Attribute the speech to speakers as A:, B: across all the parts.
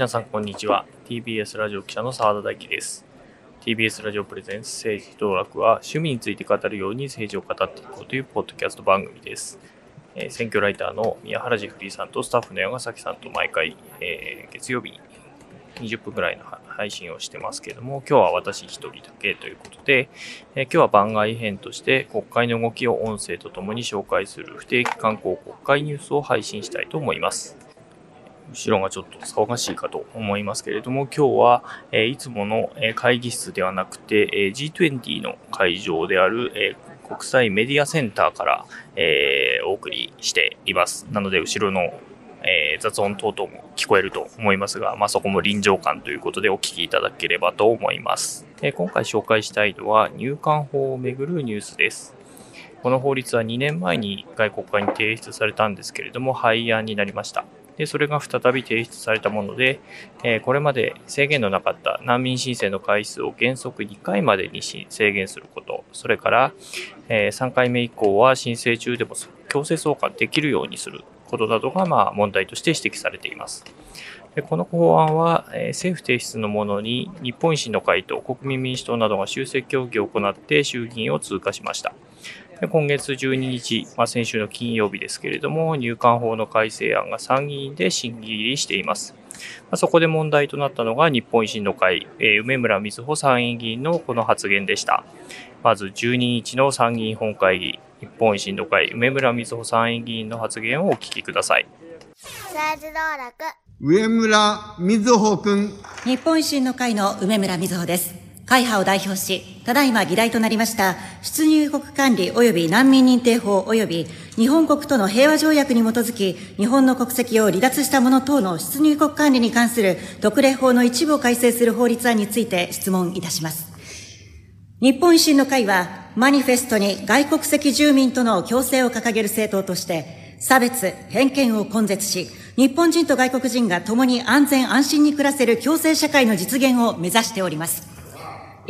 A: 皆さんこんにちは。TBS ラジオ記者の澤田大樹です。TBS ラジオプレゼンス政治道楽は趣味について語るように政治を語っていこうというポッドキャスト番組です。えー選挙ライターの宮原ジェフリーさんとスタッフの山崎さんと毎回、えー月曜日に20分ぐらいの配信をしてますけれども、今日は私一人だけということで、えー今日は番外編として国会の動きを音声とともに紹介する不定期観光国会ニュースを配信したいと思います。後ろがちょっと騒がしいかと思いますけれども、今日は、えいつもの会議室ではなくて、え G20 の会場である、え国際メディアセンターから、えお送りしています。なので、後ろの、え雑音等々も聞こえると思いますが、まあ、そこも臨場感ということでお聞きいただければと思います。え今回紹介したいのは入管法をめぐるニュースです。この法律は2年前に外国会に提出されたんですけれども、廃案になりました。でそれが再び提出されたもので、えこれまで制限のなかった難民申請の回数を原則2回までに制限すること、それから、え3回目以降は申請中でも強制送還できるようにすることなどが、ま、問題として指摘されています。でこの法案は、え政府提出のものに日本維新の会と国民民主党などが修正協議を行って衆議院を通過しました。で今月12日、まあ、先週の金曜日ですけれども、入管法の改正案が参議院で審議入りしています。まあそこで問題となったのが日本維新の会、えー梅村瑞穂参院議員のこの発言でした。まず12日の参議院本会議、日本維新の会、梅村瑞穂参院議員の発言をお聞きください。
B: 政治道楽
C: 上村瑞穂君。
D: 日本維新の会の梅村瑞穂です。会派を代表し、ただいま議題となりました、出入国管理及び難民認定法及び日本国との平和条約に基づき、日本の国籍を離脱した者等の出入国管理に関する特例法の一部を改正する法律案について質問いたします。日本維新の会は、マニフェストに外国籍住民との共生を掲げる政党として、差別、偏見を根絶し、日本人と外国人が共に安全安心に暮らせる共生社会の実現を目指しております。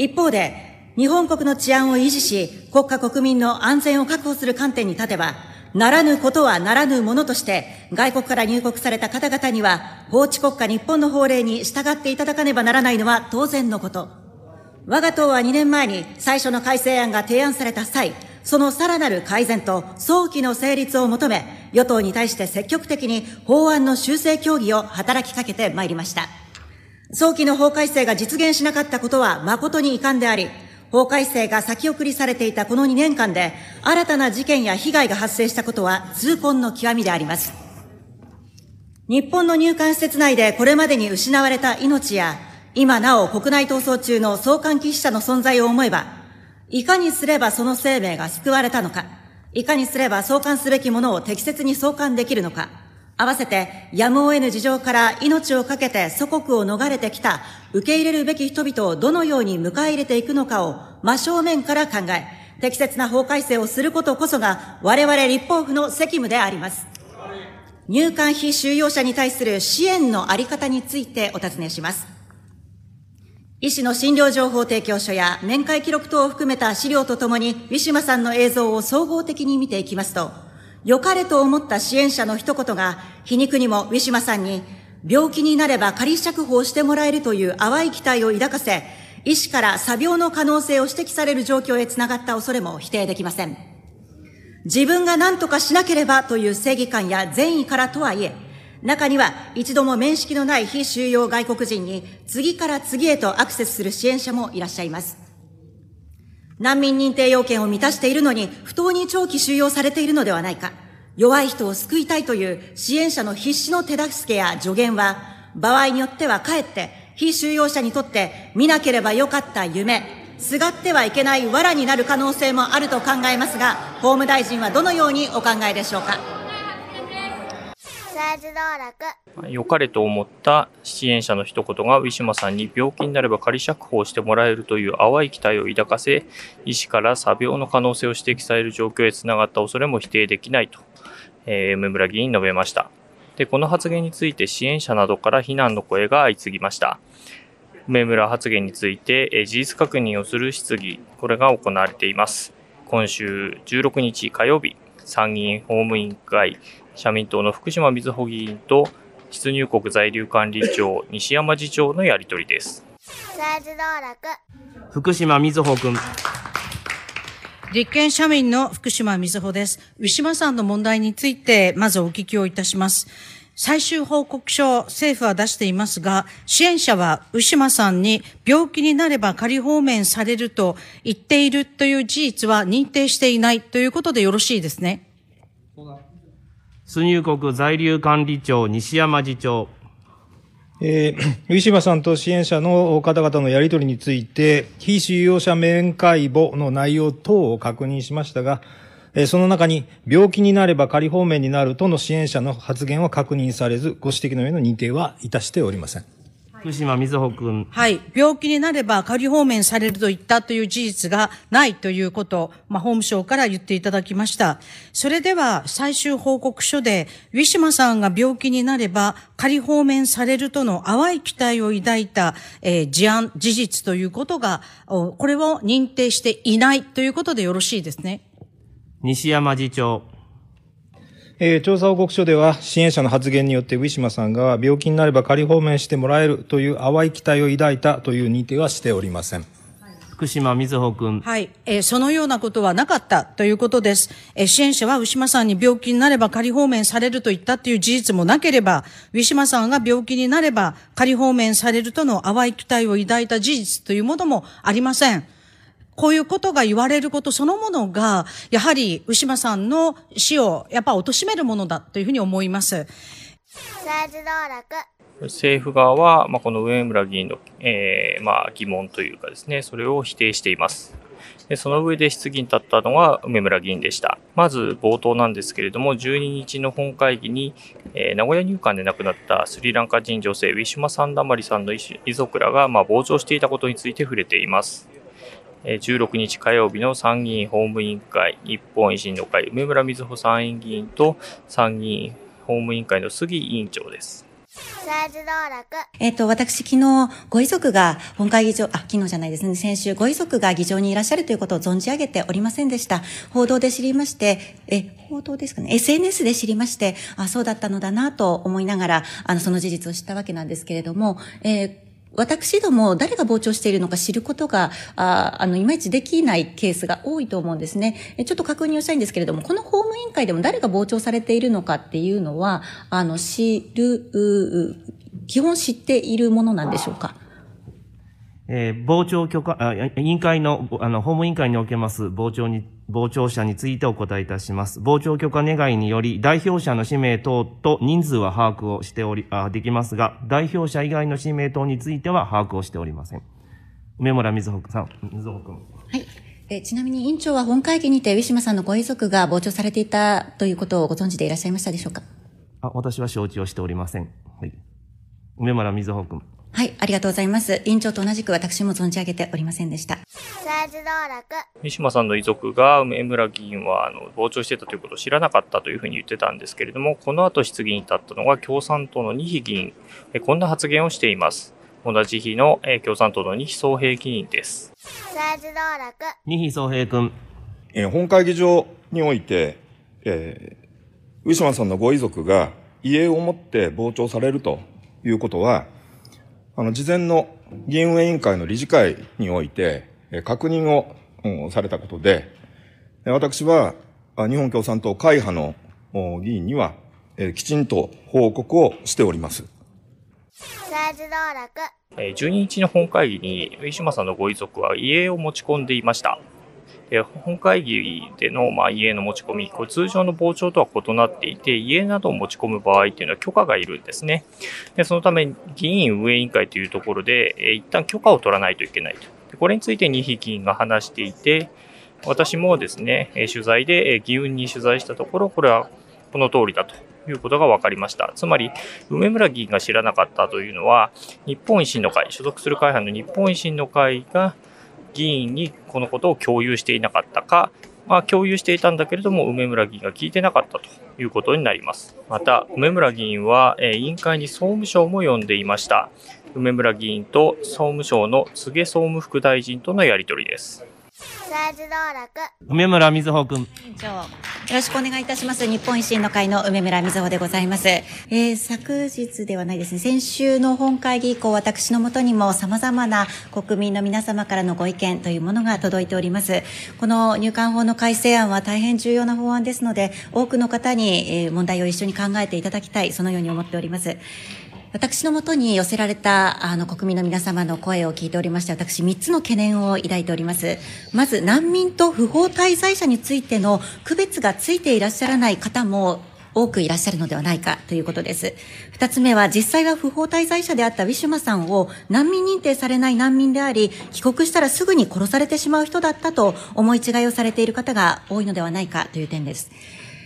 D: 一方で、日本国の治安を維持し、国家国民の安全を確保する観点に立てば、ならぬことはならぬものとして、外国から入国された方々には、法治国家日本の法令に従っていただかねばならないのは当然のこと。我が党は2年前に最初の改正案が提案された際、そのさらなる改善と早期の成立を求め、与党に対して積極的に法案の修正協議を働きかけてまいりました。早期の法改正が実現しなかったことは誠に遺憾であり、法改正が先送りされていたこの2年間で、新たな事件や被害が発生したことは痛恨の極みであります。日本の入管施設内でこれまでに失われた命や、今なお国内逃走中の送還忌避者の存在を思えば、いかにすればその生命が救われたのか、いかにすれば送還すべきものを適切に送還できるのか、合わせてやむを得ぬ事情から命を懸けて祖国を逃れてきた受け入れるべき人々をどのように迎え入れていくのかを真正面から考え、適切な法改正をすることこそが我々立法府の責務であります。入管非収容者に対する支援のあり方についてお尋ねします。医師の診療情報提供書や面会記録等を含めた資料とともに、ウィシュマさんの映像を総合的に見ていきますと、良かれと思った支援者の一言が、皮肉にもウィシュマさんに、病気になれば仮釈放してもらえるという淡い期待を抱かせ、医師から詐病の可能性を指摘される状況へつながった恐れも否定できません。自分が何とかしなければという正義感や善意からとはいえ、中には一度も面識のない非収容外国人に次から次へとアクセスする支援者もいらっしゃいます。難民認定要件を満たしているのに不当に長期収容されているのではないか。弱い人を救いたいという支援者の必死の手助けや助言は、場合によってはかえって非収容者にとって見なければよかった夢、すがってはいけない藁になる可能性もあると考えますが、法務大臣はどのようにお考えでしょうか？
B: 政治道楽
A: 良かれと思った支援者の一言がウィシュマさんに病気になれば仮釈放してもらえるという淡い期待を抱かせ、医師から詐病の可能性を指摘される状況へつながった恐れも否定できないと、えー梅村議員述べました。で、この発言について支援者などから非難の声が相次ぎました。梅村発言について、え事実確認をする質疑、これが行われています。今週16日火曜日、参議院法務委員会、社民党の福島瑞穂議員と出入国在留管理庁西山次長のやり取りです。
B: 政治道楽
E: 福島みずほ君。
F: 立憲社民の福島みずほです。ウィシュマさんの問題について、まずお聞きをいたします。最終報告書を政府は出していますが、支援者はウィシュマさんに病気になれば仮放免されると言っているという事実は認定していないということでよろしいですね。
E: 出入国在留管理庁西山次長。
G: えー、ウィシマさんと支援者の方々のやり取りについて、非収容者面会簿の内容等を確認しましたが、えーその中に病気になれば仮放免になるとの支援者の発言は確認されず、ご指摘の上の認定はいたしておりません。
E: 福島みずほ君。
F: はい。病気になれば仮放免されると言ったという事実がないということ、まあ、法務省から言っていただきました。それでは、最終報告書で、ウィシュマさんが病気になれば仮放免されるとの淡い期待を抱いた、えー事案、事実ということが、おこれを認定していないということでよろしいですね。
E: 西山次長。
G: えー調査報告書では、支援者の発言によってウィシュマさんが病気になれば仮放免してもらえるという淡い期待を抱いたという認定はしておりません。
E: 福島みずほ君。
F: はい。えーそのようなことはなかったということです。えー支援者はウィシュマさんに病気になれば仮放免されると言ったという事実もなければ、ウィシュマさんが病気になれば仮放免されるとの淡い期待を抱いた事実というものもありません。こういうことが言われることそのものが、やはり、ウシマさんの死を、やっぱ貶めるものだというふうに思います。
B: 政治道楽
A: 政府側は、まあ、この上村議員の、えーまあ、疑問というかですね、それを否定しています。でその上で質疑に立ったのが梅村議員でした。まず冒頭なんですけれども、12日の本会議に、えー名古屋入管で亡くなったスリランカ人女性ウィシュマ・サンダマリさんの遺遺族らが、まあ、傍聴していたことについて触れています。えー16日火曜日の参議院法務委員会、日本維新の会、梅村瑞穂参院議員と参議院法務委員会の杉委員長です。
D: えっ、と、私、昨日、ご遺族が本会議場、あ、昨日じゃないですね、先週、ご遺族が議場にいらっしゃるということを存じ上げておりませんでした。報道で知りまして、え、報道ですかね、SNS で知りまして、あ、そうだったのだなと思いながら、あの、その事実を知ったわけなんですけれども、えー私ども誰が傍聴しているのか知ることが、ああの、いまいちできないケースが多いと思うんですね。ちょっと確認をしたいんですけれども、この法務委員会でも誰が傍聴されているのかっていうのは、あの、知る、う基本知っているものなんでしょうか？
E: えー傍聴許可、あ委員会の、あの、法務委員会におけます傍聴に、傍聴者についてお答えいたします。傍聴許可願いにより、代表者の氏名等と人数は把握をしており、あできますが、代表者以外の氏名等については把握をしておりません。梅村瑞穂さん、瑞穂君。
D: はい。えちなみに委員長は本会議にて、ウィシュマさんのご遺族が傍聴されていたということをご存知でいらっしゃいましたでしょうか？
E: あ、私は承知をしておりません。はい。梅村瑞穂君。
D: はい、ありがとうございます。委員長と同じく私も存じ上げておりませんでした。
B: 政治道楽
A: 三島さんの遺族が梅村議員はあの傍聴してたということを知らなかったというふうに言ってたんですけれども、この後質疑に立ったのが共産党の二比議員、えこんな発言をしています。同じ日のえ共産党の二比総平議員です。
B: 政治道楽
E: 二比総平君。
H: えー本会議場において、えーウィシュマンさんのご遺族が遺影を持って傍聴されるということは、あの、事前の議員運営委員会の理事会において、えー確認を、うんされたことで、えー私は、あ日本共産党会派のお議員には、えーきちんと報告をしております。
B: 政治道楽
A: えー12日の本会議にウィシュマさんのご遺族は遺影を持ち込んでいました。本会議での、まあ、遺影の持ち込み、これ通常の傍聴とは異なっていて、遺影などを持ち込む場合っていうのは許可がいるんですね。でそのため、議員運営委員会というところで、えー一旦許可を取らないといけないと。でこれについて二匹議員が話していて、私もですね、え取材で、え議運に取材したところ、これはこの通りだということが分かりました。つまり、梅村議員が知らなかったというのは、日本維新の会、所属する会派の日本維新の会が議員にこのことを共有していなかったか、まあ、共有していたんだけれども、梅村議員が聞いてなかったということになります。また、梅村議員は、え委員会に総務省も呼んでいました。梅村議員と総務省の柘総務副大臣とのやり取りです。
B: 政政治道楽
E: 梅村みずほくん。
D: 委員長よろしくお願いいたします。日本維新の会の梅村瑞穂でございます。えー昨日ではないですね、先週の本会議以降、私のもとにも様々な国民の皆様からのご意見というものが届いております。この入管法の改正案は大変重要な法案ですので、多くの方に、えー問題を一緒に考えていただきたい、そのように思っております。私のもとに寄せられたあの国民の皆様の声を聞いておりまして、私3つの懸念を抱いております。まず、難民と不法滞在者についての区別がついていらっしゃらない方も多くいらっしゃるのではないかということです。二つ目は、実際は不法滞在者であったウィシュマさんを難民認定されない難民であり、帰国したらすぐに殺されてしまう人だったと思い違いをされている方が多いのではないかという点です。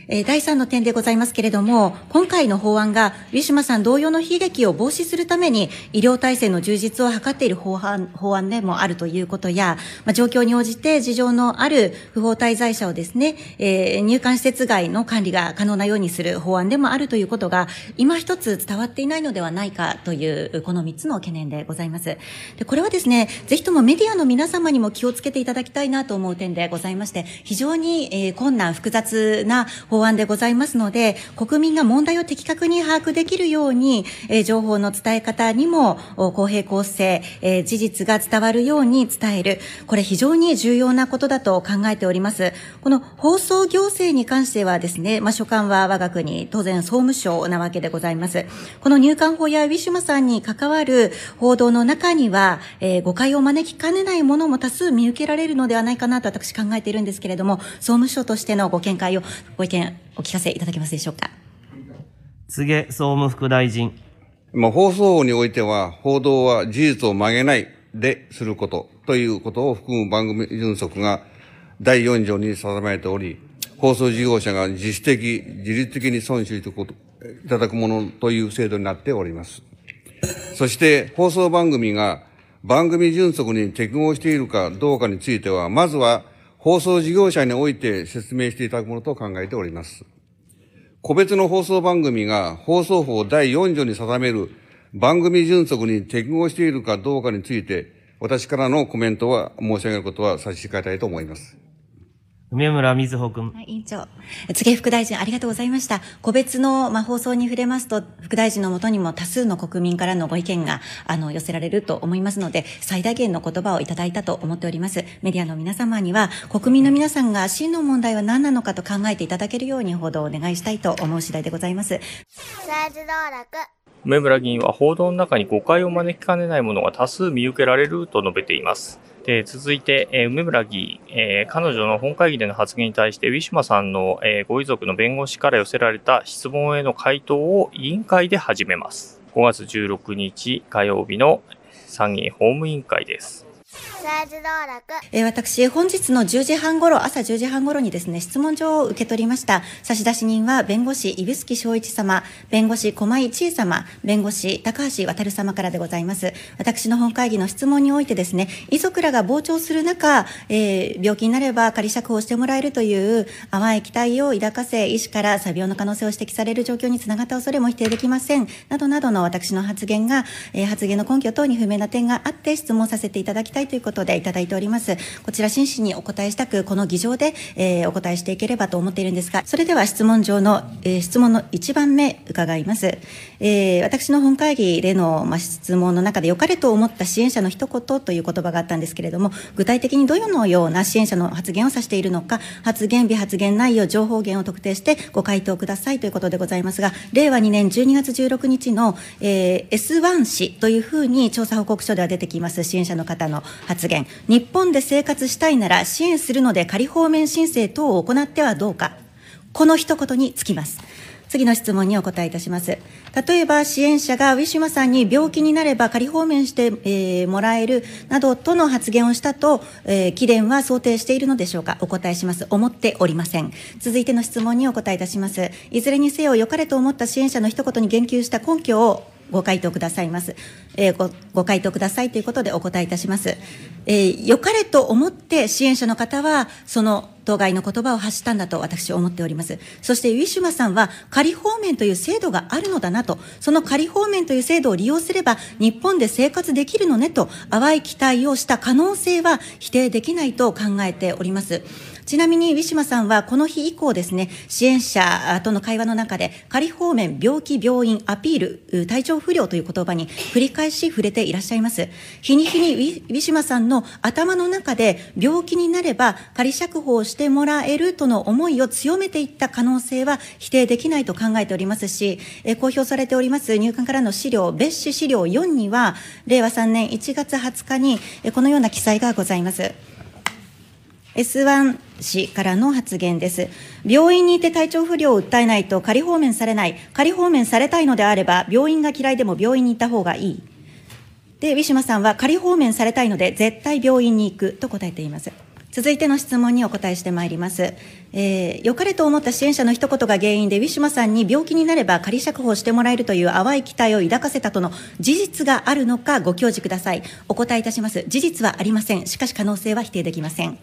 D: えー第3の点でございますけれども、今回の法案が、ウィシュマさん同様の悲劇を防止するために、医療体制の充実を図っている法案法案でもあるということや、まあ、状況に応じて事情のある不法滞在者をですね、えー入管施設外の管理が可能なようにする法案でもあるということが、今一つ伝わっていないのではないかという、この3つの懸念でございます。で、これはですね、ぜひともメディアの皆様にも気をつけていただきたいなと思う点でございまして、非常に、えー困難、複雑な法法案でございますので、国民が問題を的確に把握できるように、えー情報の伝え方にも公平公正、えー事実が伝わるように伝える。これ非常に重要なことだと考えております。この放送行政に関してはですね、まあ、所管は我が国、当然総務省なわけでございます。この入管法やウィシュマさんに関わる報道の中には、えー誤解を招きかねないものも多数見受けられるのではないかなと私考えているんですけれども、総務省としてのご見解を、ご意見お聞かせいただけますでしょうか？
E: 柘植総務副大臣。
I: まあ、放送法においては、報道は事実を曲げないですることということを含む番組原則が第4条に定められており、放送事業者が自主的、自律的に損守していこといただくものという制度になっております。そして、放送番組が番組原則に適合しているかどうかについては、まずは放送事業者において説明していただくものと考えております。個別の放送番組が放送法第4条に定める番組準則に適合しているかどうかについて、私からのコメントは申し上げることは差し控えたいと思います。
E: 梅村みずほくん。
D: はい、委員長。次副大臣、ありがとうございました。個別の、まあ、放送に触れますと、副大臣のもとにも多数の国民からのご意見が、あの、寄せられると思いますので、最大限の言葉をいただいたと思っております。メディアの皆様には、国民の皆さんが真の問題は何なのかと考えていただけるように報道をお願いしたいと思う次第でございます。
B: 政治道楽
A: 梅村議員は報道の中に誤解を招きかねないものが多数見受けられると述べています。で続いて、えー梅村議員、えー彼女の本会議での発言に対して、ウィシュマさんの、えーご遺族の弁護士から寄せられた質問への回答を委員会で始めます。5月16日火曜日の参議院法務委員会です。
D: え私、本日の10時半頃、朝10時半頃にですね、質問状を受け取りました。差出人は、弁護士、指宿正一様、弁護士、駒井千恵様、弁護士、高橋渡様からでございます。私の本会議の質問においてですね、遺族らが傍聴する中、えー病気になれば仮釈放してもらえるという淡い期待を抱かせ、医師から詐病の可能性を指摘される状況につながった恐れも否定できません。などなどの私の発言が、えー発言の根拠等に不明な点があって質問させていただきたいということとでいただいております。こちら真摯にお答えしたく、この議場で、えーお答えしていければと思っているんですが、それでは質問上の、えー質問の1番目伺います。えー私の本会議での、ま、質問の中で良かれと思った支援者の一言という言葉があったんですけれども、具体的にどのような支援者の発言を指しているのか、発言日、発言内容、情報源を特定してご回答くださいということでございますが、令和2年12月16日の、えー S1 氏というふうに調査報告書では出てきます支援者の方の発言。言日本で生活したいなら支援するので仮放免申請等を行ってはどうか。この一言につきます。次の質問にお答えいたします。例えば支援者がウィシュマさんに病気になれば仮放免して、えーもらえるなどとの発言をしたと、えー、貴殿は想定しているのでしょうかお答えします。思っておりません。続いての質問にお答えいたします。いずれにせよ良かれと思った支援者の一言に言及した根拠をご回答くださいます。えーご、ご回答くださいということでお答えいたします。えー良かれと思って支援者の方は、その当該の言葉を発したんだと私思っております。そしてウィシュマさんは仮放免という制度があるのだなと、その仮放免という制度を利用すれば日本で生活できるのねと淡い期待をした可能性は否定できないと考えております。ちなみにウィシュマさんはこの日以降ですね、支援者との会話の中で仮放免、病気、病院、アピール、体調不良という言葉に繰り返し触れていらっしゃいます。日に日にウィシュマさんの頭の中で病気になれば仮釈放してもらえるとの思いを強めていった可能性は否定できないと考えておりますし、公表されております入管からの資料、別紙資料4には、令和3年1月20日にこのような記載がございます。S1 氏からの発言です。病院にいて体調不良を訴えないと仮放免されない。仮放免されたいのであれば、病院が嫌いでも病院に行った方がいい。で、ウィシュマさんは仮放免されたいので絶対病院に行くと答えています。続いての質問にお答えしてまいります。えー、良かれと思った支援者の一言が原因で、ウィシュマさんに病気になれば仮釈放してもらえるという淡い期待を抱かせたとの事実があるのかご教示ください。お答えいたします。事実はありません。しかし可能性は否定できません。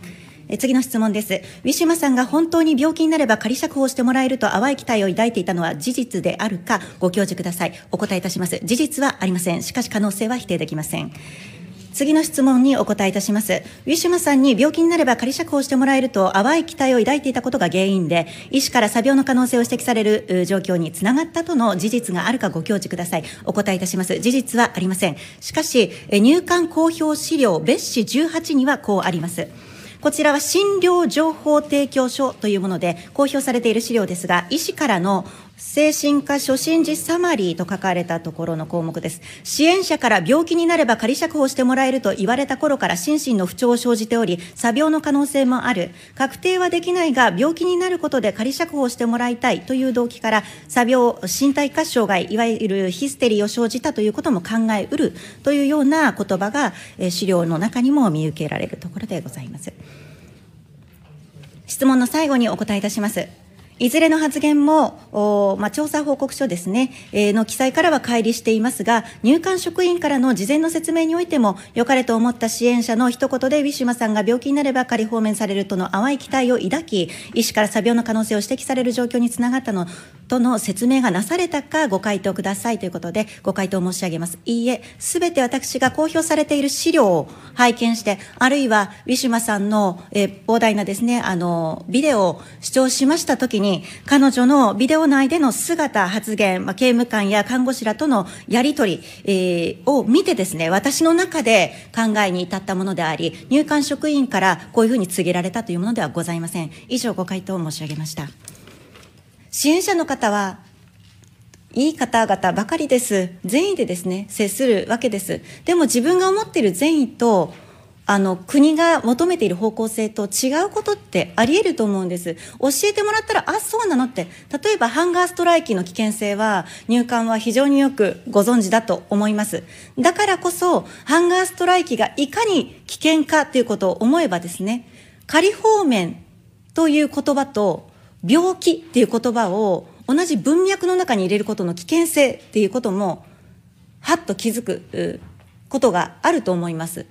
D: え次の質問です。ウィシュマさんが本当に病気になれば仮釈放してもらえると淡い期待を抱いていたのは事実であるかご教示ください。お答えいたします。事実はありません。しかし可能性は否定できません。次の質問にお答えいたします。ウィシュマさんに病気になれば仮釈放してもらえると淡い期待を抱いていたことが原因で、医師から詐病の可能性を指摘される状況につながったとの事実があるかご教示ください。お答えいたします。事実はありません。しかし、入管公表資料別紙18にはこうあります。こちらは診療情報提供書というもので公表されている資料ですが、医師からの精神科初診時サマリーと書かれたところの項目です。支援者から病気になれば仮釈放してもらえると言われた頃から心身の不調を生じており、詐病の可能性もある。確定はできないが、病気になることで仮釈放してもらいたいという動機から、詐病、身体活障害、いわゆるヒステリーを生じたということも考えうるというような言葉が、資料の中にも見受けられるところでございます。質問の最後にお答えいたします。いずれの発言も、おまあ、調査報告書ですね、えーの記載からは乖離していますが、入管職員からの事前の説明においても、良かれと思った支援者の一言で、ウィシュマさんが病気になれば仮放免されるとの淡い期待を抱き、医師から詐病の可能性を指摘される状況につながったのとの説明がなされたか、ご回答くださいということで、ご回答申し上げます。いいえ、すべて私が公表されている資料を拝見して、あるいはウィシュマさんの、えー膨大なですね、あの、ビデオを視聴しましたときに、彼女のビデオ内での姿、発言、まあ、刑務官や看護師らとのやりとり、えーを見てですね、私の中で考えに至ったものであり、入管職員からこういうふうに告げられたというものではございません。以上、ご回答を申し上げました。支援者の方は、いい方々ばかりです。善意でですね、接するわけです。でも自分が思っている善意と、あの、国が求めている方向性と違うことってあり得ると思うんです。教えてもらったら、あ、そうなのって。例えば、ハンガーストライキの危険性は、入管は非常によくご存知だと思います。だからこそ、ハンガーストライキがいかに危険かということを思えばですね、仮放免という言葉と、病気っていう言葉を同じ文脈の中に入れることの危険性っていうことも、はっと気づくことがあると思います。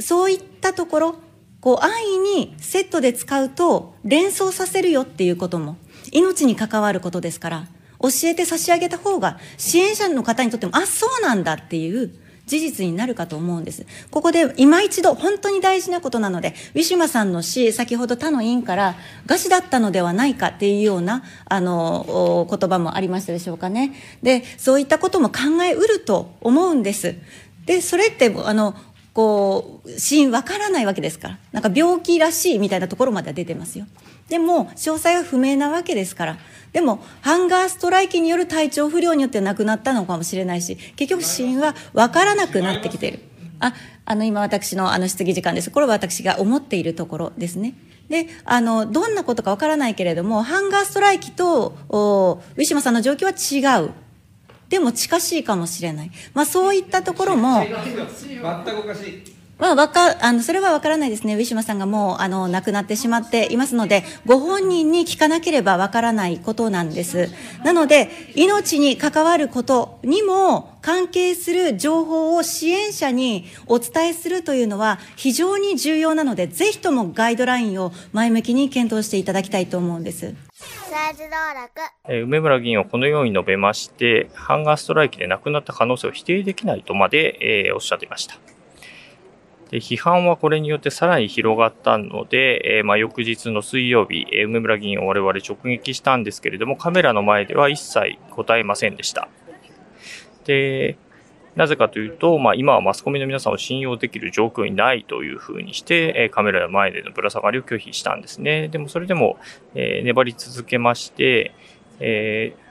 D: そういったところ、こう安易にセットで使うと連想させるよっていうことも命に関わることですから、教えて差し上げた方が支援者の方にとっても、あ、そうなんだっていう事実になるかと思うんです。ここで今一度本当に大事なことなので、ウィシュマさんの詩、先ほど他の委員から、餓死だったのではないかっていうような、あの、言葉もありましたでしょうかね。で、そういったことも考えうると思うんです。で、それって、あの、こう、死因わからないわけですから。なんか病気らしいみたいなところまでは出てますよ。でも、詳細は不明なわけですから。でも、ハンガーストライキによる体調不良によって亡くなったのかもしれないし、結局死因はわからなくなってきている。あ、あの、今私のあの質疑時間です。これは私が思っているところですね。で、あの、どんなことかわからないけれども、ハンガーストライキと、ウィシュマさんの状況は違う。でも近しいかもしれない。まあそういったところも、
J: 全くおかしい。
D: まあ、わか、あの、それはわからないですね。ウィシュマさんがもう、あの、亡くなってしまっていますので、ご本人に聞かなければわからないことなんです。なので、命に関わることにも関係する情報を支援者にお伝えするというのは非常に重要なので、ぜひともガイドラインを前向きに検討していただきたいと思うんです。
A: 梅村議員はこのように述べまして、ハンガーストライキで亡くなった可能性を否定できないとまで、えーおっしゃっていました。で批判はこれによってさらに広がったので、えーまあ、翌日の水曜日、えー梅村議員を我々直撃したんですけれども、カメラの前では一切答えませんでした。で、なぜかというと、まあ、今はマスコミの皆さんを信用できる状況にないというふうにして、えカメラの前でのぶら下がりを拒否したんですね。でもそれでも、えー粘り続けまして、えー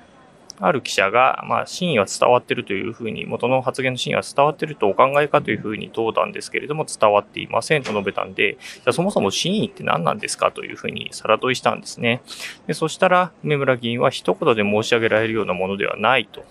A: ある記者が、まあ、真意は伝わっているというふうに、元の発言の真意は伝わっているとお考えかというふうに問うたんですけれども、伝わっていませんと述べたんで、じゃそもそも真意って何なんですかというふうにさら問いしたんですね。でそしたら、梅村議員は一言で申し上げられるようなものではないと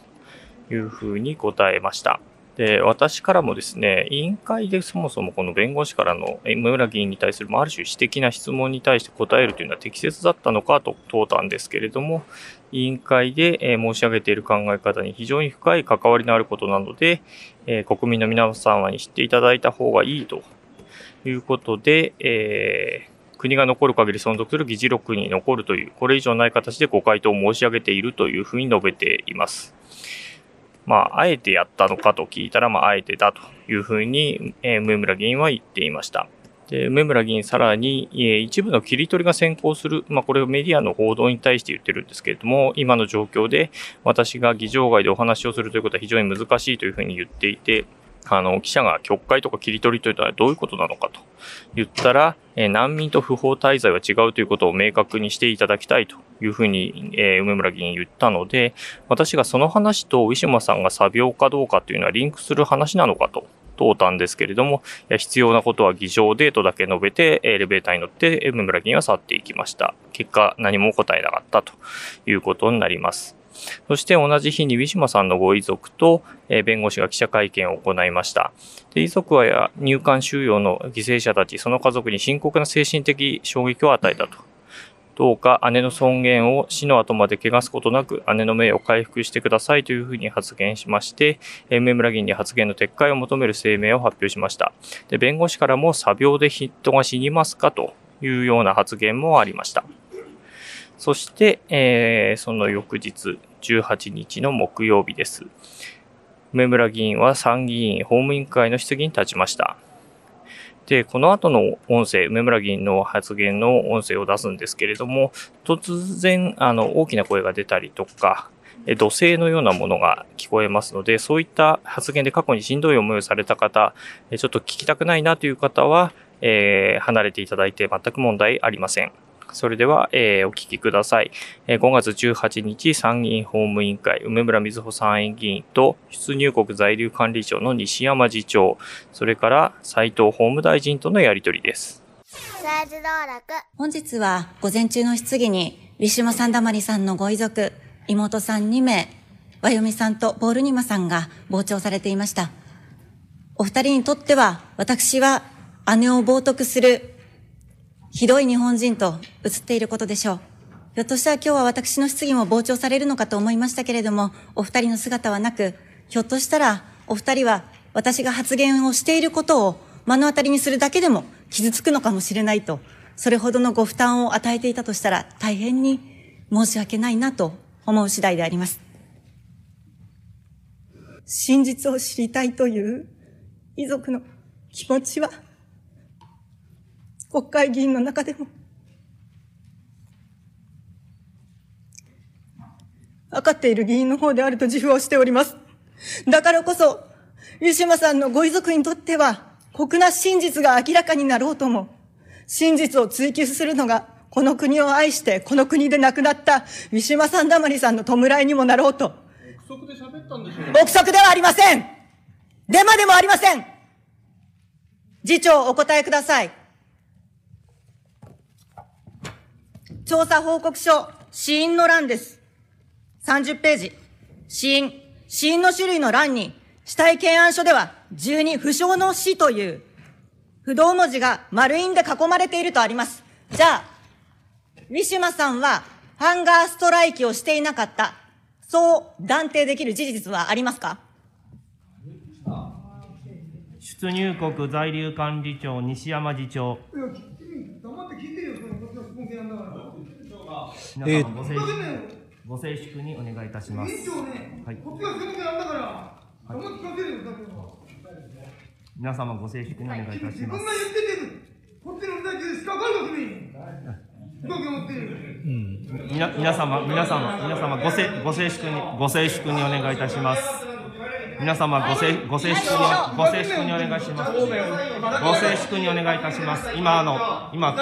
A: いうふうに答えました。で、私からもですね、委員会でそもそもこの弁護士からの梅村議員に対する、ある種私的な質問に対して答えるというのは適切だったのかと問うたんですけれども、委員会で申し上げている考え方に非常に深い関わりのあることなので、え国民の皆様に知っていただいた方がいいということで、え国が残る限り存続する議事録に残るという、これ以上ない形でご回答を申し上げているというふうに述べています。まあ、あえてやったのかと聞いたら、まあ、あえてだというふうに、えー梅村議員は言っていました。で、梅村議員さらに、え一部の切り取りが先行する、まあ、これをメディアの報道に対して言ってるんですけれども、今の状況で私が議場外でお話をするということは非常に難しいというふうに言っていて、あの、記者が曲解とか切り取りというのはどういうことなのかと。言ったら、え難民と不法滞在は違うということを明確にしていただきたいというふうに、え梅村議員言ったので、私がその話とウィシュマさんが詐病かどうかというのはリンクする話なのかと。問うたんですけれども、いや必要なことは議場でとだけ述べて、エレベーターに乗って、梅村議員は去っていきました。結果、何も答えなかったということになります。そして同じ日にウィシュマさんのご遺族と、え弁護士が記者会見を行いました。で遺族はや入管収容の犠牲者たち、その家族に深刻な精神的衝撃を与えたと。どうか姉の尊厳を死の後まで汚すことなく姉の名誉を回復してくださいというふうに発言しまして、梅村議員に発言の撤回を求める声明を発表しました。で、弁護士からも詐病で人が死にますかというような発言もありました。そして、えーその翌日、18日の木曜日です。梅村議員は参議院法務委員会の質疑に立ちました。で、この後の音声、梅村議員の発言の音声を出すんですけれども、突然、あの、大きな声が出たりとか、土星のようなものが聞こえますので、そういった発言で過去にしんどい思いをされた方、ちょっと聞きたくないなという方は、えー離れていただいて全く問題ありません。それでは、えーお聞きください。えー5月18日、参議院法務委員会、梅村瑞穂参院議員と、出入国在留管理庁の西山次長、それから斉藤法務大臣とのやりとりです。
D: 本日は午前中の質疑に、ウィシュマ・サンダマリさんのご遺族、妹さん2名、ワヨミさんとボールニマさんが傍聴されていました。お二人にとっては、私は姉を冒涜する、ひどい日本人と映っていることでしょう。ひょっとしたら今日は私の質疑も傍聴されるのかと思いましたけれども、お二人の姿はなく、ひょっとしたらお二人は私が発言をしていることを目の当たりにするだけでも傷つくのかもしれないと、それほどのご負担を与えていたとしたら大変に申し訳ないなと思う次第であります。真実を知りたいという遺族の気持ちは、国会議員の中でも、分かっている議員の方であると自負をしております。だからこそ、湯島さんのご遺族にとっては、酷な真実が明らかになろうとも、真実を追求するのが、この国を愛して、この国で亡くなった、ウィシュマさんだまりさんの弔いにもなろうと。憶測で喋ったんでしょ憶測ではありませんデマでもありません次長、お答えください。調査報告書、死因の欄です。30ページ。死因。死因の種類の欄に、死体検案書では、12、不詳の死という不動文字が丸印で囲まれているとあります。じゃあ、ウィシュマさんはハンガーストライキをしていなかった。そう断定できる事実はありますか？
E: 出入国在留管理庁西山次長。皆様ご静ご静粛にお願いいたします。はい。皆様ご静粛にお願いいたします。みな皆様皆様皆様ごせご静粛にご静粛にお願いいたします。皆様ごせご静粛にご静粛にお願いします。ご静粛にお願いいたします。今あの今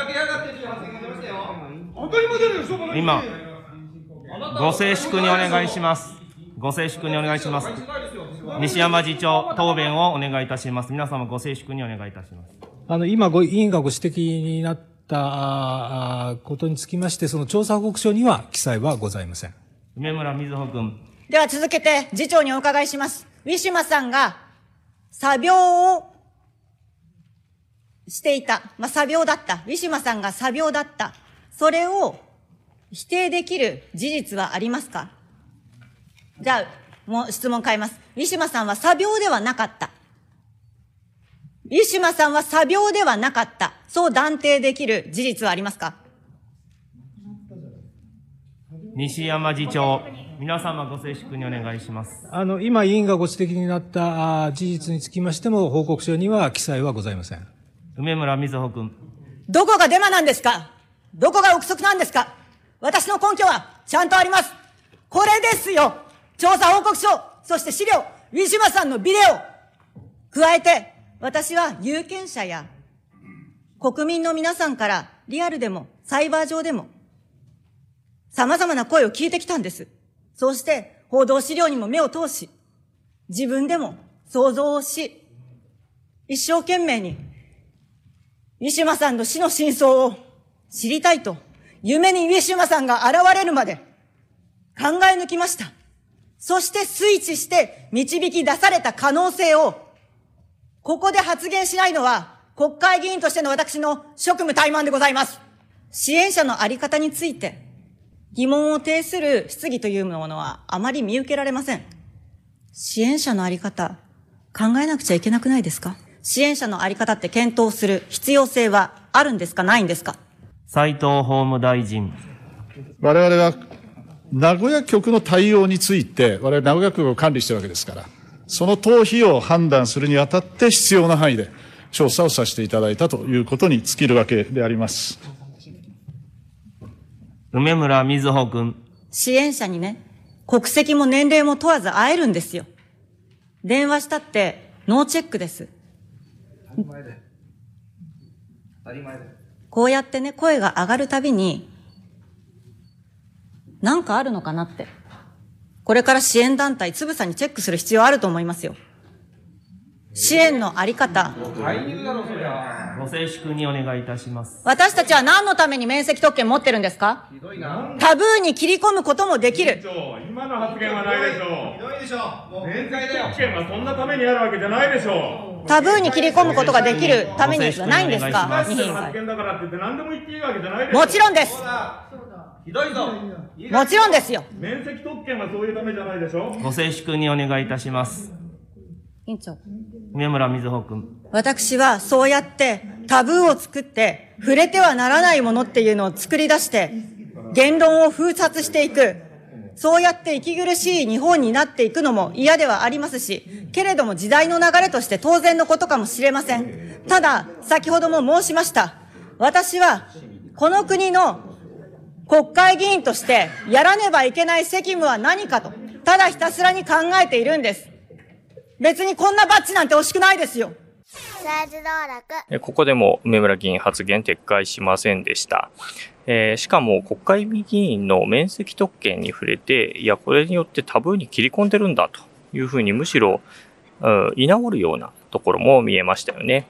E: 今ご静粛にお願いします。ご静粛にお願いします。西山次長答弁をお願いいたします。皆様ご静粛にお願いいたします。
G: あの、今ご、委員がご指摘になったことにつきまして、その調査報告書には記載はございません。
E: 梅村瑞穂君。
D: では続けて、次長にお伺いします。ウィシュマさんが、作病をしていた。まあ、作病だった。ウィシュマさんが作病だった。それを否定できる事実はありますか？じゃあ、もう質問変えます。ウィシュマさんは作病ではなかった。ウィシュマさんは作病ではなかった。そう断定できる事実はありますか？
E: 西山次長、皆様ご静粛にお願いします。
G: あの、今委員がご指摘になった事実につきましても、報告書には記載はございません。
E: 梅村瑞穂君。
D: どこがデマなんですか？どこが憶測なんですか？私の根拠はちゃんとあります。これですよ調査報告書、そして資料、ウィシュマさんのビデオ。加えて、私は有権者や国民の皆さんからリアルでもサイバー上でも様々な声を聞いてきたんです。そうして報道資料にも目を通し、自分でも想像をし、一生懸命にウィシュマさんの死の真相を知りたいと、夢にウィシュマさんが現れるまで考え抜きました。そして推知して導き出された可能性を、ここで発言しないのは国会議員としての私の職務怠慢でございます。支援者のあり方について疑問を呈する質疑というものはあまり見受けられません。支援者のあり方、考えなくちゃいけなくないですか？支援者のあり方って検討する必要性はあるんですか？ないんですか？
E: 斉藤法務大臣。
J: 我々は名古屋局の対応について、我々名古屋局を管理しているわけですから、その党費を判断するにあたって必要な範囲で調査をさせていただいたということに尽きるわけであります。
E: 梅村瑞穂君。
D: 支援者にね、国籍も年齢も問わず会えるんですよ。電話したってノーチェックです。こうやってね、声が上がるたびに、なんかあるのかなって。これから支援団体、つぶさにチェックする必要あると思いますよ。支援のあり方。
E: ご静粛にお願いいたします。
D: 私たちは何のために面積特権持ってるんですか？タブーに切り込むこともできる。
K: 今の発言はないでしょう。ひどいでしょう。もう面積特権はそんなためにあるわけじゃないでしょう。
D: タブーに切り込むことができるためにはないんですか
K: 発言だからって言って何でも言っていいわけじゃないでしょう。
D: もちろんです。
K: ひどいぞ。
D: もちろんですよ。
K: 面積特権はそういうためじゃないでしょう。
E: ご静粛にお願いいたします。
D: 委員長。
E: 梅村瑞穂君。
D: 私はそうやってタブーを作って触れてはならないものっていうのを作り出して言論を封殺していく。そうやって息苦しい日本になっていくのも嫌ではありますし、けれども時代の流れとして当然のことかもしれません。ただ、先ほども申しました。私は、この国の国会議員としてやらねばいけない責務は何かと、ただひたすらに考えているんです。別にこんなバッジなんて惜しくないですよ。
B: 政治道楽
A: えここでも梅村議員発言撤回しませんでした。えーしかも国会議員の面積特権に触れて、いや、これによってタブーに切り込んでるんだというふうにむしろ、うん、居直るようなところも見えましたよね。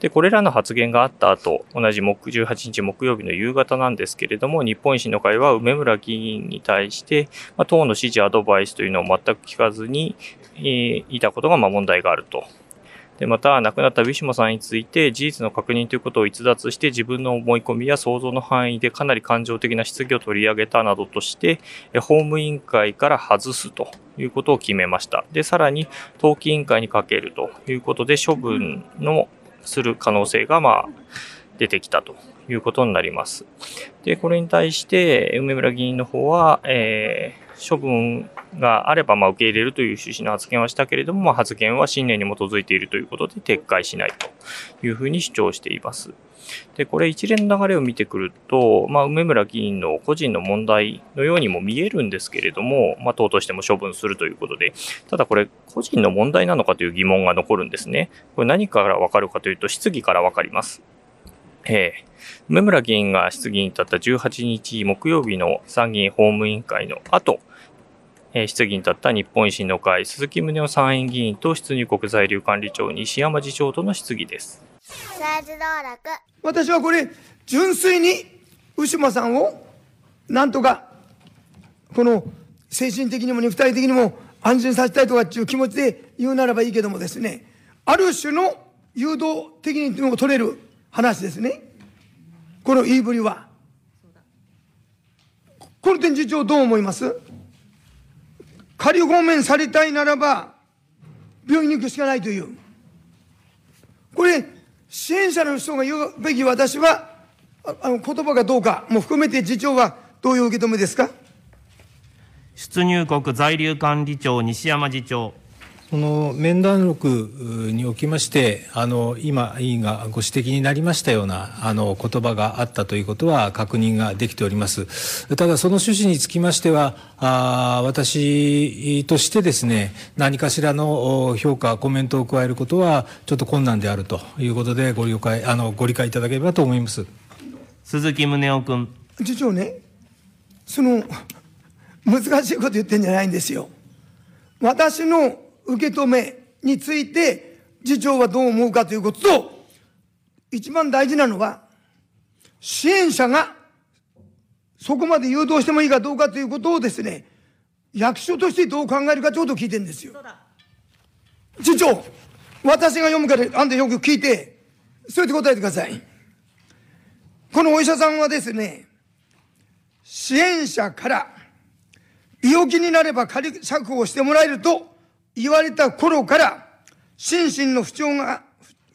A: で、これらの発言があった後、同じ木18日木曜日の夕方なんですけれども、日本維新の会は梅村議員に対して、まあ、党の指示アドバイスというのを全く聞かずに、えーいたことがま問題があると。で、また、亡くなったウィシュマさんについて、事実の確認ということを逸脱して、自分の思い込みや想像の範囲でかなり感情的な質疑を取り上げたなどとして、法務委員会から外すということを決めました。で、さらに、登記委員会にかけるということで、処分のする可能性が、まあ、出てきたということになります。で、これに対して、梅村議員の方は、えー、処分があれば、まあ、受け入れるという趣旨の発言はしたけれども、まあ、発言は信念に基づいているということで撤回しないというふうに主張しています。で、これ一連の流れを見てくると、まあ、梅村議員の個人の問題のようにも見えるんですけれども、まあ、党としても処分するということで、ただこれ、個人の問題なのかという疑問が残るんですね。これ何からわかるかというと、質疑からわかります。えー、梅村議員が質疑に立った18日木曜日の参議院法務委員会の後、えー、質疑に立った日本維新の会鈴木宗男参院議員と出入国在留管理庁西山次長との質疑です。
L: 私はこれ、純粋に牛間さんをなんとか、この精神的にも肉体的にも安心させたいとかっていう気持ちで言うならばいいけどもですね、ある種の誘導的にも取れる話ですね。この言いぶりは。この点次長どう思います？仮放免されたいならば、病院に行くしかないという。これ、支援者の人が言うべき私は、あの言葉がどうかも含めて次長はどういう受け止めですか？
E: 出入国在留管理庁西山次長。
G: この面談録におきまして、あの今、委員がご指摘になりましたようなあの言葉があったということは確認ができております。ただ、その趣旨につきましては、あ私としてですね、何かしらの評価、コメントを加えることは、ちょっと困難であるということでご了解、あのご理解いただければと思います
E: 鈴木宗男君。
L: 次長ね、その難しいこと言ってんじゃないんですよ。私の受け止めについて、次長はどう思うかということと、一番大事なのは、支援者がそこまで誘導してもいいかどうかということをですね、役所としてどう考えるかということを聞いてるんですよ。次長、私が読むから、あんたよく聞いて、それで答えてください。このお医者さんはですね、支援者から病気になれば仮釈放してもらえると言われた頃から、心身の不調が、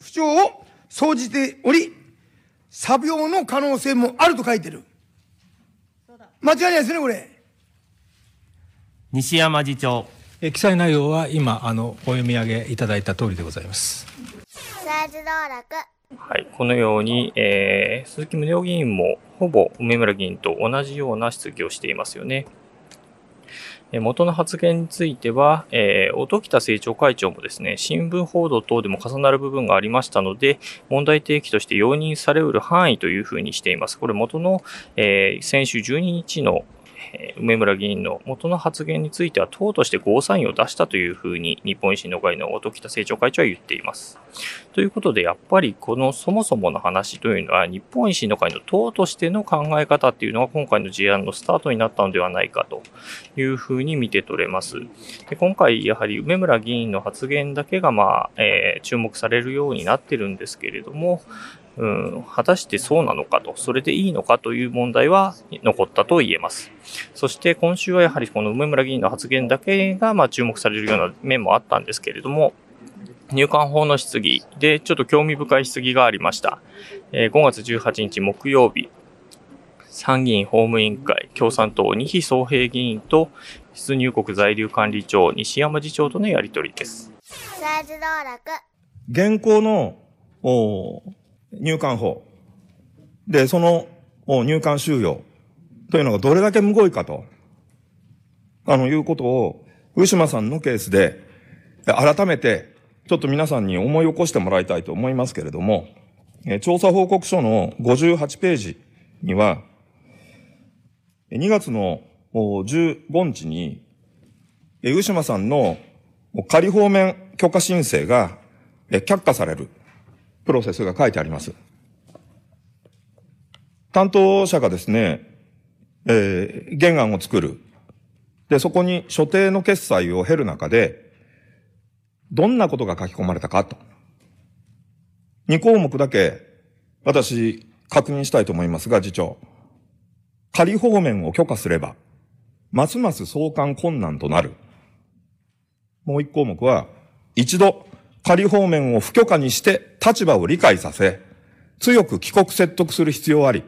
L: 不調を生じており、作病の可能性もあると書いてる。間違いないですね、これ。
E: 西山次長。
G: え記載内容は今、あの、お読み上げいただいた通りでございます。
A: はい、このように、えー、鈴木宗男議員もほぼ梅村議員と同じような質疑をしていますよね。元の発言については、えー、音喜多政調会長もですね、新聞報道等でも重なる部分がありましたので、問題提起として容認されうる範囲というふうにしています。これ元の、えー、先週12日の梅村議員の元の発言については党としてゴーサインを出したというふうに日本維新の会の音喜多政調会長は言っています。ということで、やっぱりこのそもそもの話というのは日本維新の会の党としての考え方っていうのが今回の事案のスタートになったのではないかというふうに見て取れます。で今回、やはり梅村議員の発言だけが、まあえー、注目されるようになってるんですけれども、うん、果たしてそうなのかと、それでいいのかという問題は残ったと言えます。そして今週はやはりこの梅村議員の発言だけがま注目されるような面もあったんですけれども、入管法の質疑でちょっと興味深い質疑がありました。えー、5月18日木曜日、参議院法務委員会共産党二比総平議員と出入国在留管理庁西山次長とのやり取りです。
H: 現行の入管法。で、その入管収容というのがどれだけむごいかと、あの、いうことを、上島さんのケースで、改めて、ちょっと皆さんに思い起こしてもらいたいと思いますけれども、調査報告書の58ページには、2月の15日に、上島さんの仮放免許可申請が却下される。プロセスが書いてあります。担当者がですね、えー、原案を作る。で、そこに所定の決済を経る中で、どんなことが書き込まれたかと2項目だけ、私、確認したいと思いますが、次長。仮放免を許可すれば、ますます送還困難となる。もう1項目は、一度、仮放免を不許可にして立場を理解させ、強く帰国説得する必要あり。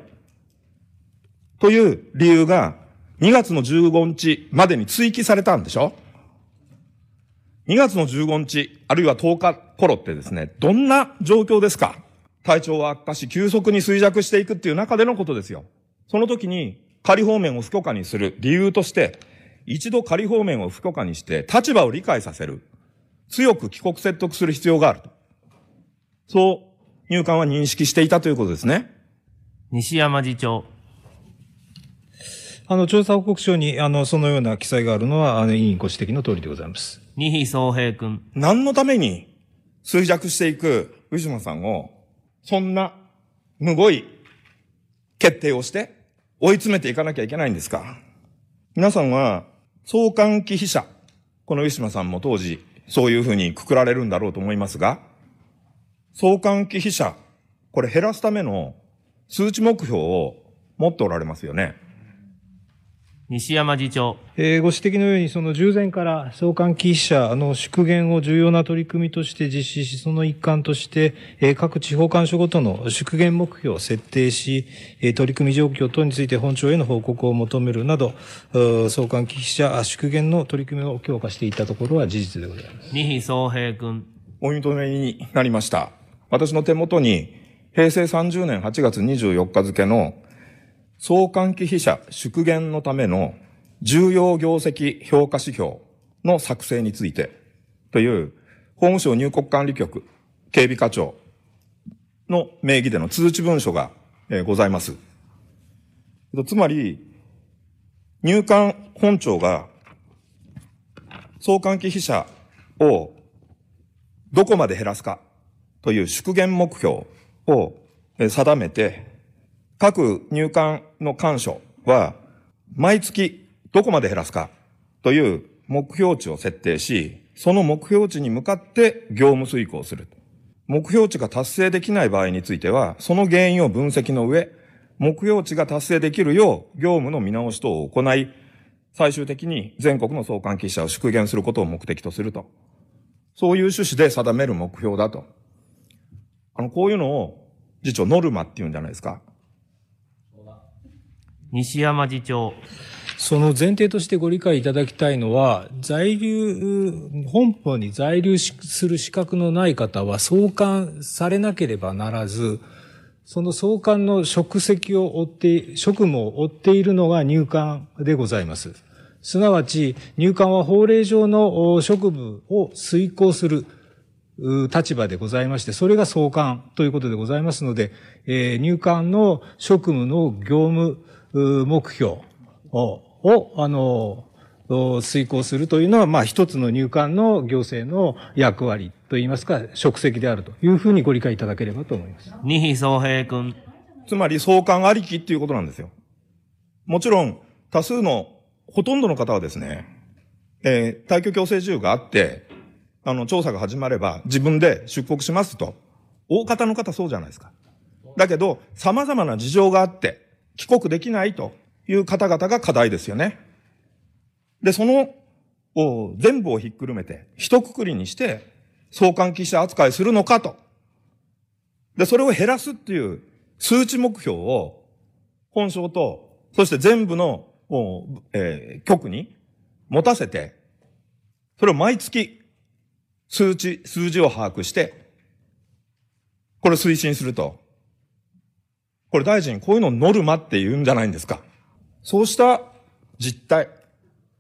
H: という理由が2月の15日までに追記されたんでしょ ?2 月の15日、あるいは10日頃ってですね、どんな状況ですか？体調は悪化し、急速に衰弱していくっていう中でのことですよ。その時に仮放免を不許可にする理由として、一度仮放免を不許可にして立場を理解させる。強く帰国説得する必要があると。そう入管は認識していたということですね。
E: 西山次長。
G: あの、調査報告書に、あの、そのような記載があるのは、あの、委員ご指摘の通りでございます。
E: 二比総平君。
H: 何のために衰弱していくウィシュマさんを、そんな、むごい決定をして追い詰めていかなきゃいけないんですか皆さんは、相関忌避者、このウィシュマさんも当時、そういうふうにくくられるんだろうと思いますが、相関忌避者、これ減らすための数値目標を持っておられますよね。
E: 西山次長。
G: えーご指摘のように、その従前から相関忌避者の縮減を重要な取り組みとして実施し、その一環として、えー各地方官所ごとの縮減目標を設定し、えー取り組み状況等について本庁への報告を求めるなど、うー相関忌避者縮減の取り組みを強化していったところは事実でございます。
E: 二比総平君。
H: お認めになりました。私の手元に、平成30年8月24日付の相関忌避者縮減のための重要業績評価指標の作成についてという法務省入国管理局警備課長の名義での通知文書が、ございます。つまり、入管本庁が相関忌避者をどこまで減らすかという縮減目標を定めて、各入管の官所は毎月どこまで減らすかという目標値を設定し、その目標値に向かって業務遂行する。目標値が達成できない場合については、その原因を分析の上、目標値が達成できるよう業務の見直し等を行い、最終的に全国の相関記者を縮減することを目的とすると。そういう趣旨で定める目標だと。あの、こういうのを、次長、ノルマって言うんじゃないですか。
E: 西山次長。
G: その前提としてご理解いただきたいのは、在留、本邦に在留する資格のない方は送還されなければならず、その送還の職責を追って、職務を追っているのが入管でございます。すなわち、入管は法令上の職務を遂行する立場でございまして、それが送還ということでございますので、えー入管の職務の業務目標を、をあの、お遂行するというのは、まあ、一つの入管の行政の役割といいますか、職責であるというふうにご理解いただければと思います。
E: 二比総平君。
H: つまり相関ありきっていうことなんですよ。もちろん、多数の、ほとんどの方はですね、えー、退去強制自由があって、あの、調査が始まれば自分で出国しますと。大方の方そうじゃないですか。だけど、様々な事情があって、帰国できないという方々が課題ですよね。で、その、全部をひっくるめて、一括りにして、相関記者扱いするのかと。で、それを減らすっていう数値目標を、本省と、そして全部の、えー局に持たせて、それを毎月、数値、数字を把握して、これ推進すると。これ大臣、こういうのをノルマって言うんじゃないんですか？そうした実態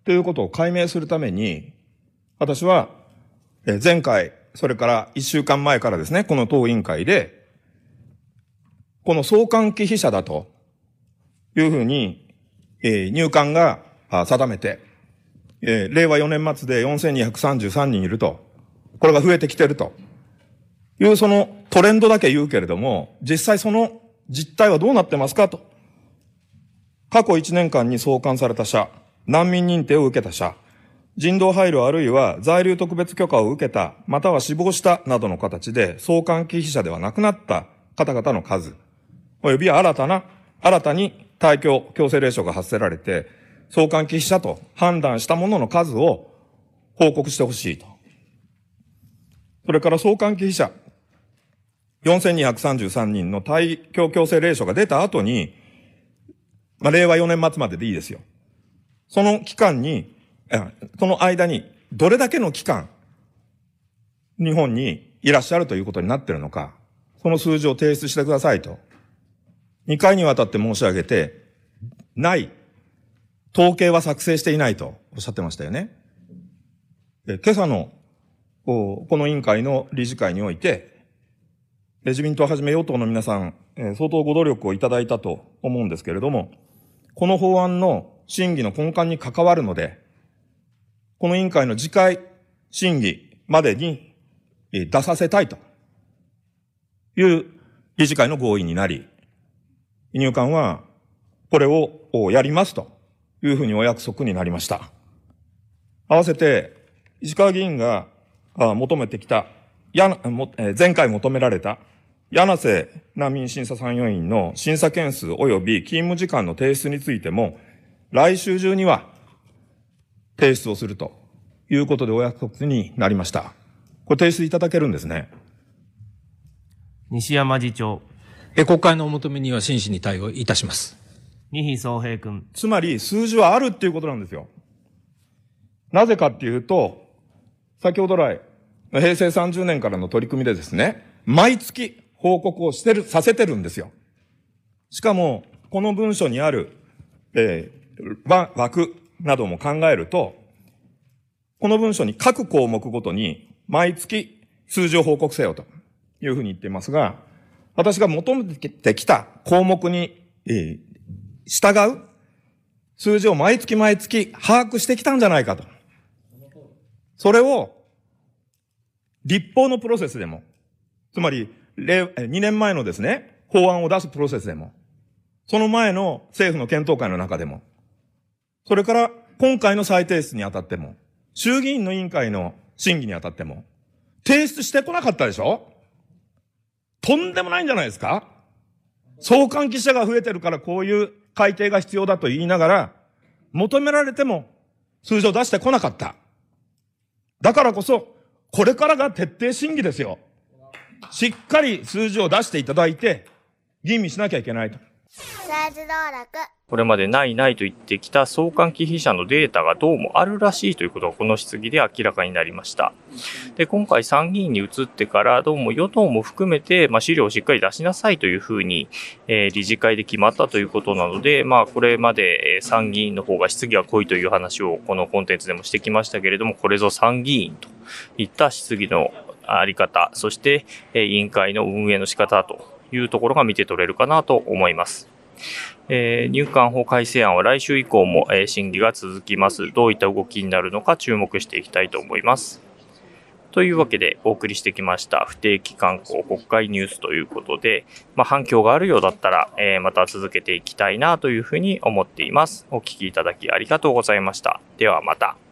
H: ということを解明するために、私は、え前回、それから一週間前からですね、この当委員会で、この相関忌避者だというふうに、え入管が定めて、え令和4年末で4233人いると。これが増えてきてると。いうそのトレンドだけ言うけれども、実際その実態はどうなってますか？と。過去1年間に送還された者、難民認定を受けた者、人道配慮あるいは在留特別許可を受けた、または死亡したなどの形で送還忌避者ではなくなった方々の数、および新たな、新たに退去強制令書が発せられて、送還忌避者と判断したものの数を報告してほしいと。それから送還忌避者、4233人の退去強制令書が出た後に、まあ、令和4年末まででいいですよ。その期間に、その間に、どれだけの期間、日本にいらっしゃるということになっているのか、その数字を提出してくださいと。2回にわたって申し上げて、ない。統計は作成していないとおっしゃってましたよね。今朝の、この委員会の理事会において、自民党はじめ与党の皆さん、相当ご努力をいただいたと思うんですけれども、この法案の審議の根幹に関わるので、この委員会の次回審議までに出させたいという理事会の合意になり、入管はこれをやりますというふうにお約束になりました。合わせて、石川議員が求めてきた、前回求められた柳瀬難民審査参与員の審査件数及び勤務時間の提出についても、来週中には提出をするということでお約束になりました。これ提出いただけるんですね。
E: 西山次長。
M: え、国会のお求めには真摯に対応いたします。
E: 二比総平君。
H: つまり数字はあるっていうことなんですよ。なぜかっていうと、先ほど来、平成30年からの取り組みでですね、毎月報告をしてる、させてるんですよ。しかも、この文書にある、えー、枠なども考えると、この文書に各項目ごとに毎月数字を報告せよというふうに言っていますが、私が求めてきた項目に、えー、従う数字を毎月毎月把握してきたんじゃないかと。それを立法のプロセスでも、つまり2年前のですね、法案を出すプロセスでも、その前の政府の検討会の中でも、それから今回の再提出にあたっても、衆議院の委員会の審議にあたっても、提出してこなかったでしょ？とんでもないんじゃないですか？相関記者が増えてるからこういう改定が必要だと言いながら、求められても数字を出してこなかった。だからこそ、これからが徹底審議ですよ。しっかり数字を出していただいて、吟味しなきゃいけないと。
A: これまでないないと言ってきた相関忌避者のデータがどうもあるらしいということがこの質疑で明らかになりました。で、今回参議院に移ってからどうも与党も含めて、まあ、資料をしっかり出しなさいというふうに、えー、理事会で決まったということなので、まあこれまで参議院の方が質疑は濃いという話をこのコンテンツでもしてきましたけれども、これぞ参議院といった質疑のあり方、そして、え委員会の運営の仕方というところが見て取れるかなと思います。えー、入管法改正案は来週以降も、えー、審議が続きます。どういった動きになるのか注目していきたいと思います。というわけでお送りしてきました不定期観光国会ニュースということで、まあ、反響があるようだったら、えー、また続けていきたいなというふうに思っています。お聞きいただきありがとうございました。ではまた。